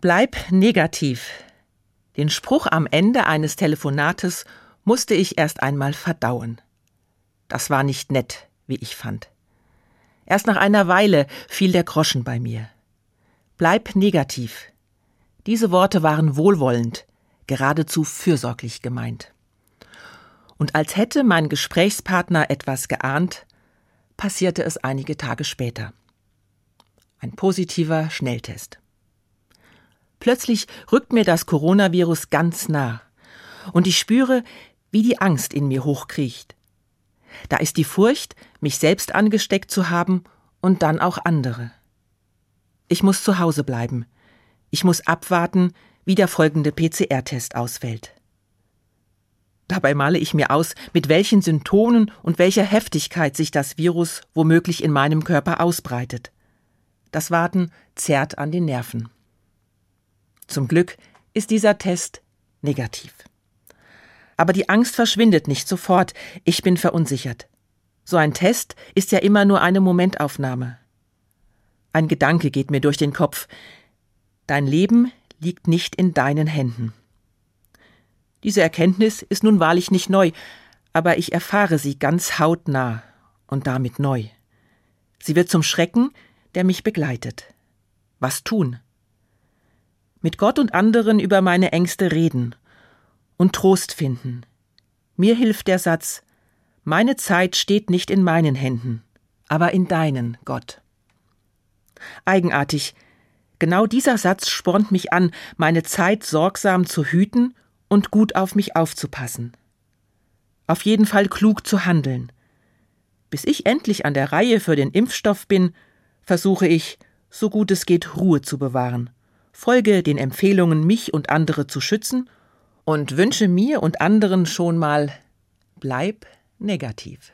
Bleib negativ. Den Spruch am Ende eines Telefonates musste ich erst einmal verdauen. Das war nicht nett, wie ich fand. Erst nach einer Weile fiel der Groschen bei mir. Bleib negativ. Diese Worte waren wohlwollend, geradezu fürsorglich gemeint. Und als hätte mein Gesprächspartner etwas geahnt, passierte es einige Tage später. Ein positiver Schnelltest. Plötzlich rückt mir das Coronavirus ganz nah, und ich spüre, wie die Angst in mir hochkriecht. Da ist die Furcht, mich selbst angesteckt zu haben und dann auch andere. Ich muss zu Hause bleiben. Ich muss abwarten, wie der folgende PCR-Test ausfällt. Dabei male ich mir aus, mit welchen Symptomen und welcher Heftigkeit sich das Virus womöglich in meinem Körper ausbreitet. Das Warten zerrt an den Nerven. Zum Glück ist dieser Test negativ. Aber die Angst verschwindet nicht sofort, ich bin verunsichert. So ein Test ist ja immer nur eine Momentaufnahme. Ein Gedanke geht mir durch den Kopf. Dein Leben liegt nicht in deinen Händen. Diese Erkenntnis ist nun wahrlich nicht neu, aber ich erfahre sie ganz hautnah und damit neu. Sie wird zum Schrecken, der mich begleitet. Was tun? Mit Gott und anderen über meine Ängste reden und Trost finden. Mir hilft der Satz Meine Zeit steht nicht in meinen Händen, aber in deinen, Gott. Eigenartig, genau dieser Satz spornt mich an, meine Zeit sorgsam zu hüten und gut auf mich aufzupassen. Auf jeden Fall klug zu handeln. Bis ich endlich an der Reihe für den Impfstoff bin, versuche ich, so gut es geht, Ruhe zu bewahren, folge den Empfehlungen, mich und andere zu schützen und wünsche mir und anderen schon mal bleib negativ.